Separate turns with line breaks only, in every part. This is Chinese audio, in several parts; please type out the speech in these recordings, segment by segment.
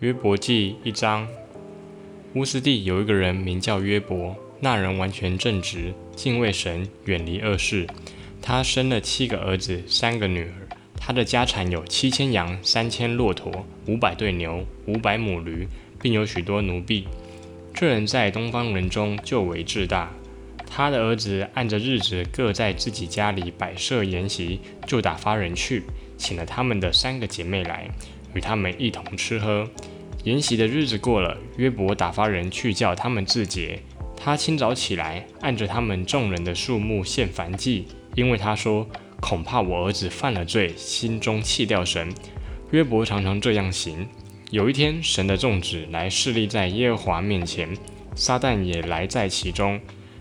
约伯记一章，乌斯地有一个人名叫约伯，那人完全正直，敬畏神，远离恶事。他生了七个儿子，三个女儿。他的家产有七千羊，三千骆驼，五百对牛，五百母驴，并有许多奴婢。这人在东方人中就为至大。他的儿子按着日子各在自己家里摆设筵席，就打发人去，请了他们的三个姐妹来。与他们一同吃喝，筵席的日子过了，约伯打发人去叫他们自洁。他清早起来，按着他们众人的数目献燔祭，因为他说：“恐怕我儿子犯了罪，心中弃掉神。”约伯常常这样行。有一天，神的众子来侍立在耶和华面前，撒旦也来在其中。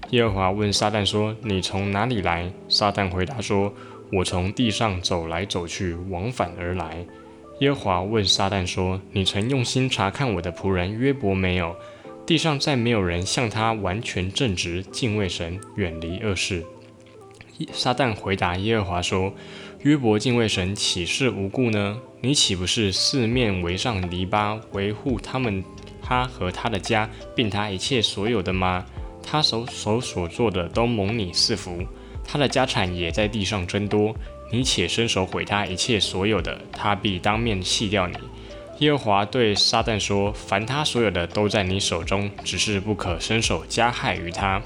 耶和华问撒旦说：“你从哪里来？”撒旦回答说：“我从地上走来走去，往返而来。”耶和华问撒旦说：“你曾用心查看我的仆人约伯没有？地上再没有人像他完全正直，敬畏神，远离恶事。”撒旦回答耶和华说：“约伯敬畏神，岂是无故呢？你岂不是四面围上篱笆，维护他们、他和他的家，并他一切所有的吗？他手手所做的都蒙你赐福，他的家产也在地上增多。”你且伸手毁他一切所有的，他必当面弃掉你。耶和华对撒旦说：“凡他所有的都在你手中，只是不可伸手加害于他。”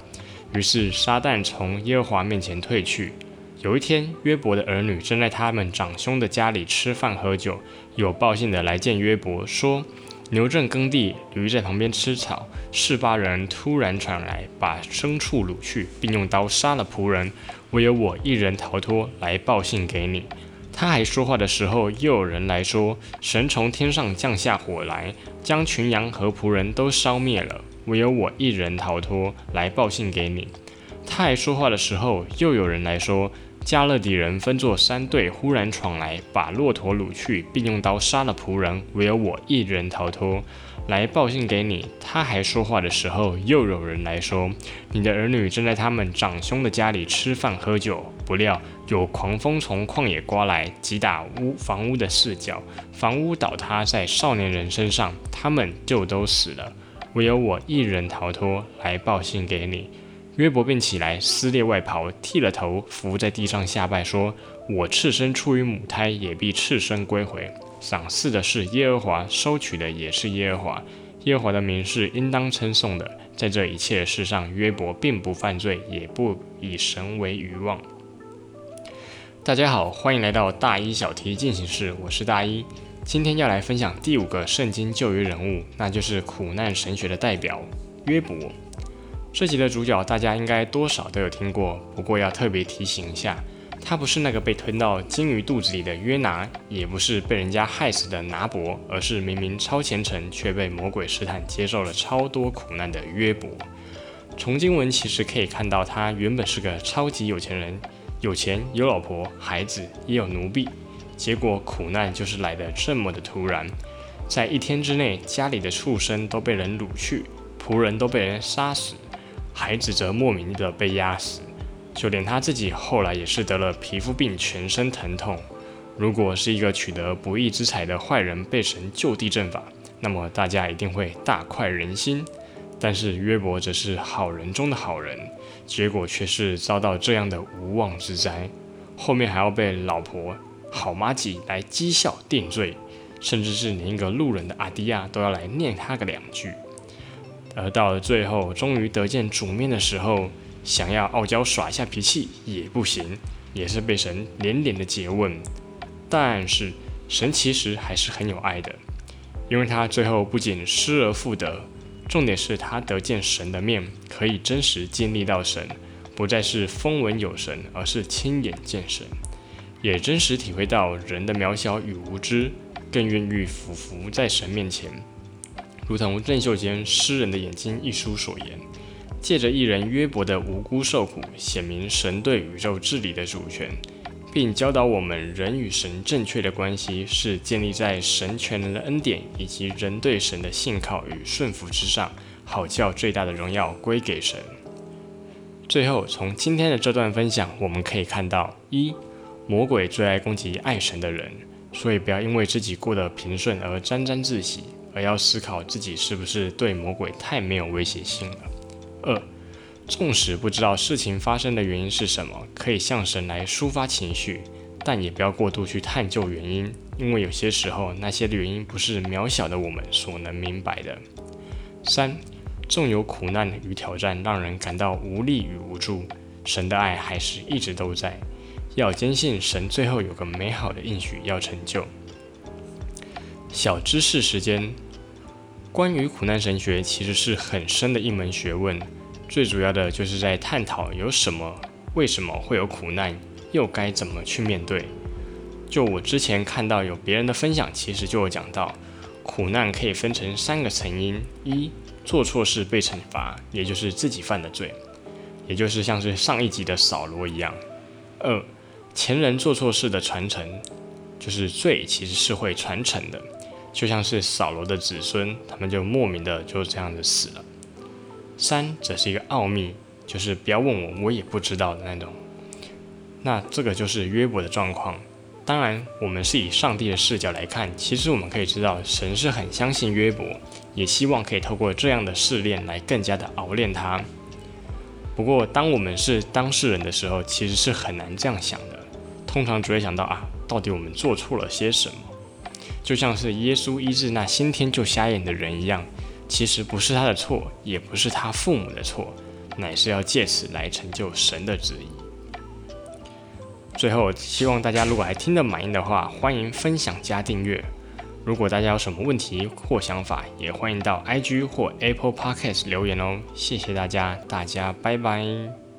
于是撒旦从耶和华面前退去。有一天，约伯的儿女正在他们长兄的家里吃饭喝酒，有报信的来见约伯，说：“牛正耕地，驴在旁边吃草。示巴人突然传来，把牲畜掳去，并用刀杀了仆人。”唯有我一人逃脱，来报信给你。他还说话的时候，又有人来说：神从天上降下火来，将群羊和仆人都烧灭了。唯有我一人逃脱，来报信给你。他还说话的时候，又有人来说：加勒底人分作三队，忽然闯来，把骆驼掳去，并用刀杀了仆人。唯有我一人逃脱。来报信给你。他还说话的时候，又有人来说：“你的儿女正在他们长兄的家里吃饭喝酒。”不料有狂风从旷野刮来，击打屋房屋的四角，房屋倒塌在少年人身上，他们就都死了。唯有我一人逃脱，来报信给你。约伯便起来，撕裂外袍，剃了头，伏在地上下拜，说：“我赤身出于母胎，也必赤身归回。”赏赐的是耶和华，收取的也是耶和华。耶和华的名是应当称颂的。在这一切事上，约伯并不犯罪，也不以神为愚妄。大家好，欢迎来到大一小题进行式，我是大一。今天要来分享第五个圣经旧约人物，那就是苦难神学的代表约伯。这集的主角大家应该多少都有听过，不过要特别提醒一下。他不是那个被吞到鲸鱼肚子里的约拿，也不是被人家害死的拿伯，而是明明超虔诚却被魔鬼试探，接受了超多苦难的约伯。从经文其实可以看到，他原本是个超级有钱人，有钱有老婆孩子也有奴婢，结果苦难就是来的这么的突然，在一天之内，家里的畜生都被人掳去，仆人都被人杀死，孩子则莫名的被压死。就连他自己后来也是得了皮肤病，全身疼痛。如果是一个取得不义之财的坏人被神就地正法，那么大家一定会大快人心。但是约伯则是好人中的好人，结果却是遭到这样的无妄之灾，后面还要被老婆好妈吉来讥笑定罪，甚至是连一个路人的阿迪亚都要来念他个两句。而到了最后，终于得见主面的时候。想要傲娇耍一下脾气也不行，也是被神连连的诘问。但是神其实还是很有爱的，因为他最后不仅失而复得，重点是他得见神的面，可以真实经历到神，不再是风闻有神，而是亲眼见神，也真实体会到人的渺小与无知，更愿意俯伏在神面前，如同郑秀坚《诗人的眼睛》一书所言。借着一人约伯的无辜受苦，显明神对宇宙治理的主权，并教导我们人与神正确的关系是建立在神全能的恩典以及人对神的信靠与顺服之上，好叫最大的荣耀归给神。最后，从今天的这段分享，我们可以看到：一、魔鬼最爱攻击爱神的人，所以不要因为自己过得平顺而沾沾自喜。而要思考自己是不是对魔鬼太没有威胁性了。二，纵使不知道事情发生的原因是什么，可以向神来抒发情绪，但也不要过度去探究原因，因为有些时候那些原因不是渺小的我们所能明白的。三，纵有苦难与挑战让人感到无力与无助，神的爱还是一直都在。要坚信神最后有个美好的应许要成就。小知识时间，关于苦难神学其实是很深的一门学问，最主要的就是在探讨有什么、为什么会有苦难，又该怎么去面对。就我之前看到有别人的分享，其实就有讲到，苦难可以分成三个成因：一、做错事被惩罚，也就是自己犯的罪，也就是像是上一集的扫罗一样；二、前人做错事的传承，就是罪其实是会传承的，就像是扫罗的子孙，他们就莫名的就这样子死了。三则是一个奥秘，就是不要问我，我也不知道的那种。那这个就是约伯的状况。当然，我们是以上帝的视角来看，其实我们可以知道，神是很相信约伯，也希望可以透过这样的试炼来更加的熬炼他。不过，当我们是当事人的时候，其实是很难这样想的。通常只会想到啊，到底我们做错了些什么？就像是耶稣医治那先天就瞎眼的人一样，其实不是他的错，也不是他父母的错，乃是要借此来成就神的旨意。最后，希望大家如果还听得满意的话，欢迎分享加订阅。如果大家有什么问题或想法，也欢迎到 IG 或 Apple Podcast 留言哦。谢谢大家，大家拜拜。